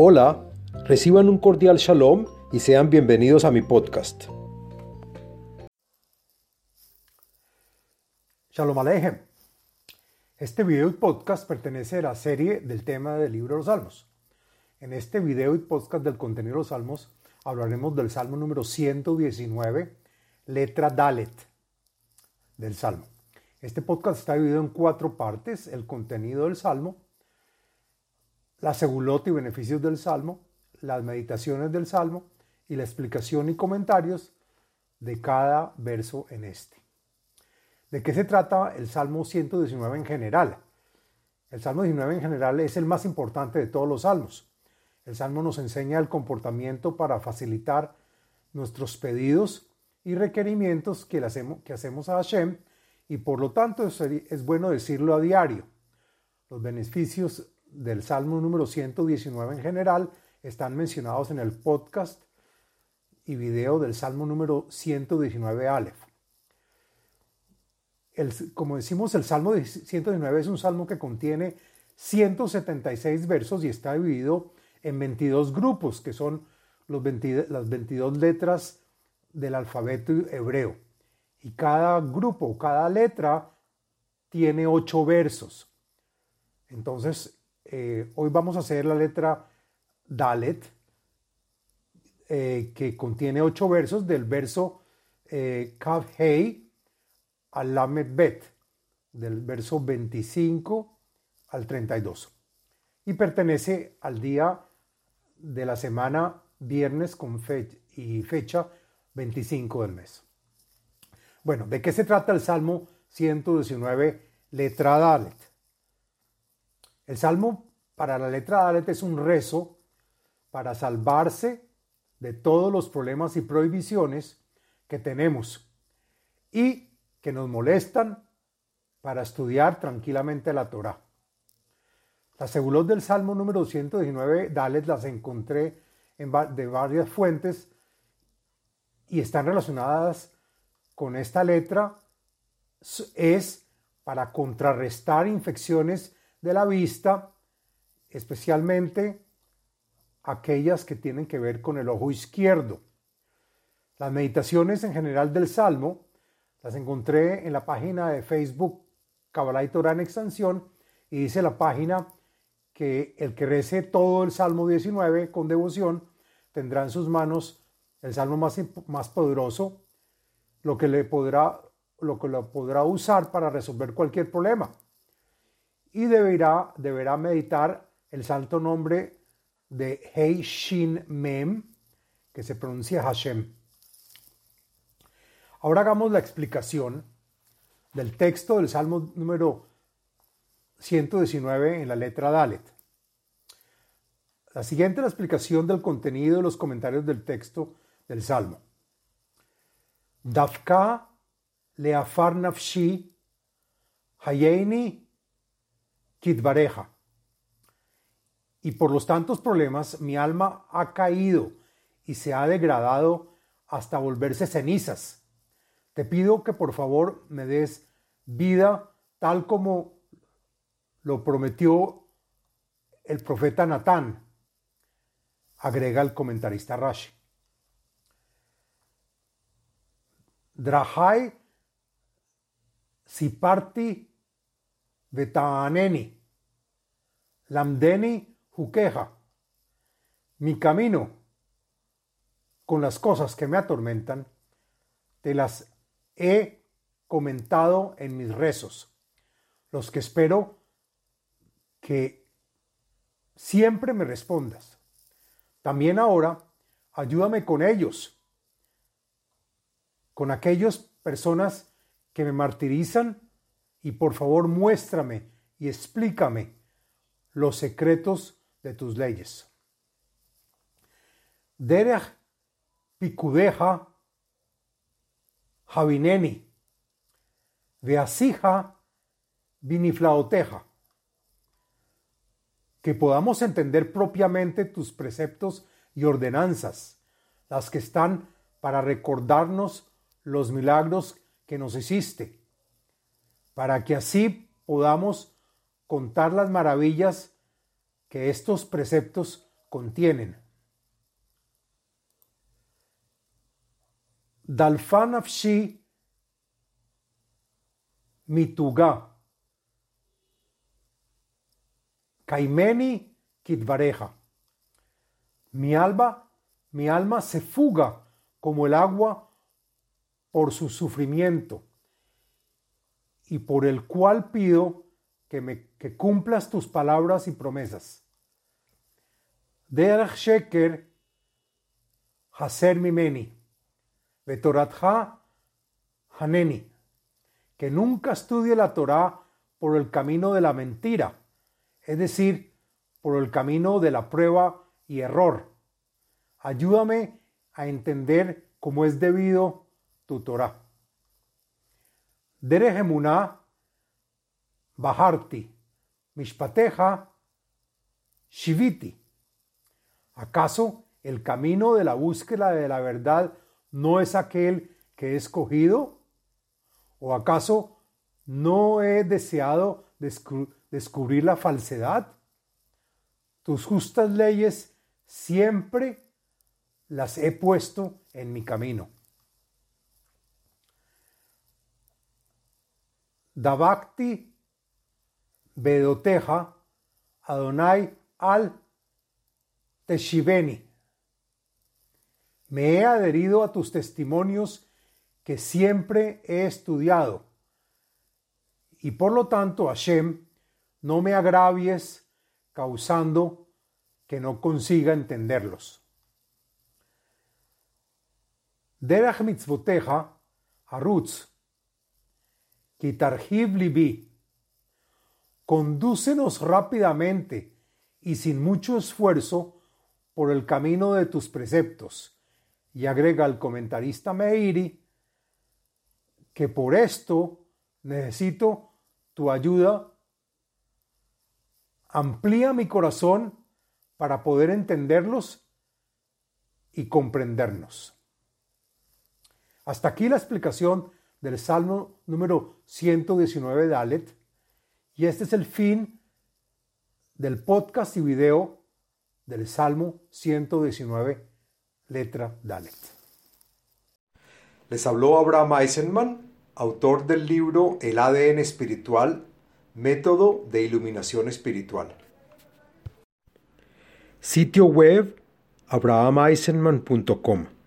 Hola, reciban un cordial shalom y sean bienvenidos a mi podcast. Shalom Alejem. Este video y podcast pertenece a la serie del tema del libro de los Salmos. En este video y podcast del contenido de los Salmos hablaremos del Salmo número 119, letra Dalet del Salmo. Este podcast está dividido en cuatro partes, el contenido del Salmo, la segulota y beneficios del Salmo, las meditaciones del Salmo y la explicación y comentarios de cada verso en este. ¿De qué se trata el Salmo 119 en general? El Salmo 19 en general es el más importante de todos los salmos. El Salmo nos enseña el comportamiento para facilitar nuestros pedidos y requerimientos que, hacemos, que hacemos a Hashem y por lo tanto es bueno decirlo a diario. Los beneficios del Salmo número 119 en general están mencionados en el podcast y video del Salmo número 119 Aleph. El, como decimos, el Salmo 119 es un salmo que contiene 176 versos y está dividido en 22 grupos, que son los las 22 letras del alfabeto hebreo. Y cada grupo, cada letra tiene 8 versos. Entonces, eh, hoy vamos a hacer la letra Dalet, eh, que contiene ocho versos, del verso eh, Kav Hei al Lamed Bet, del verso 25 al 32. Y pertenece al día de la semana viernes con fecha y fecha 25 del mes. Bueno, ¿de qué se trata el Salmo 119, letra Dalet? El salmo para la letra Dalet es un rezo para salvarse de todos los problemas y prohibiciones que tenemos y que nos molestan para estudiar tranquilamente la Torah. Las segulot del Salmo número 119, Dalet, las encontré en, de varias fuentes y están relacionadas con esta letra. Es para contrarrestar infecciones de la vista, especialmente aquellas que tienen que ver con el ojo izquierdo. Las meditaciones en general del Salmo las encontré en la página de Facebook Kabbalah y Torah en extensión y dice la página que el que rece todo el Salmo 19 con devoción tendrá en sus manos el Salmo más, más poderoso, lo que le podrá, lo que lo podrá usar para resolver cualquier problema y deberá, deberá meditar el santo nombre de Hei Shin Mem, que se pronuncia Hashem. Ahora hagamos la explicación del texto del Salmo número 119 en la letra Dalet. La siguiente es la explicación del contenido de los comentarios del texto del Salmo. Dafka leafar nafshi hayeni Kitvareja. Y por los tantos problemas mi alma ha caído y se ha degradado hasta volverse cenizas. Te pido que por favor me des vida tal como lo prometió el profeta Natán, agrega el comentarista Rashi. Drahai Siparti Vetaaneni, Lamdeni Juqueja. Mi camino con las cosas que me atormentan, te las he comentado en mis rezos, los que espero que siempre me respondas. También ahora, ayúdame con ellos, con aquellas personas que me martirizan y por favor muéstrame y explícame los secretos de tus leyes. Derech pikudeja javineni, veasija viniflaoteja. Que podamos entender propiamente tus preceptos y ordenanzas, las que están para recordarnos los milagros que nos hiciste para que así podamos contar las maravillas que estos preceptos contienen. Dalfanafshi mituga. Kaimeni kitvareja. Mi alma, mi alma se fuga como el agua por su sufrimiento y por el cual pido que, me, que cumplas tus palabras y promesas. Derech sheker haser mimeni, betoratha haneni, que nunca estudie la Torah por el camino de la mentira, es decir, por el camino de la prueba y error. Ayúdame a entender cómo es debido tu Torah. Baharti, mishpateja shiviti. ¿Acaso el camino de la búsqueda de la verdad no es aquel que he escogido? ¿O acaso no he deseado descubrir la falsedad? Tus justas leyes siempre las he puesto en mi camino. Dabakti Bedoteja Adonai al Teshiveni. Me he adherido a tus testimonios que siempre he estudiado. Y por lo tanto, Hashem, no me agravies causando que no consiga entenderlos. Derach mitzvoteja, harutz, kitarhib libi, condúcenos rápidamente y sin mucho esfuerzo por el camino de tus preceptos. Y agrega el comentarista Meiri que por esto necesito tu ayuda amplía mi corazón para poder entenderlos y comprendernos. Hasta aquí la explicación del Salmo número 119 de Dalet y este es el fin del podcast y video del Salmo 119, letra Dalet. Les habló Abraham Eisenman, autor del libro El ADN espiritual Método de iluminación espiritual. Sitio web abrahameisenman.com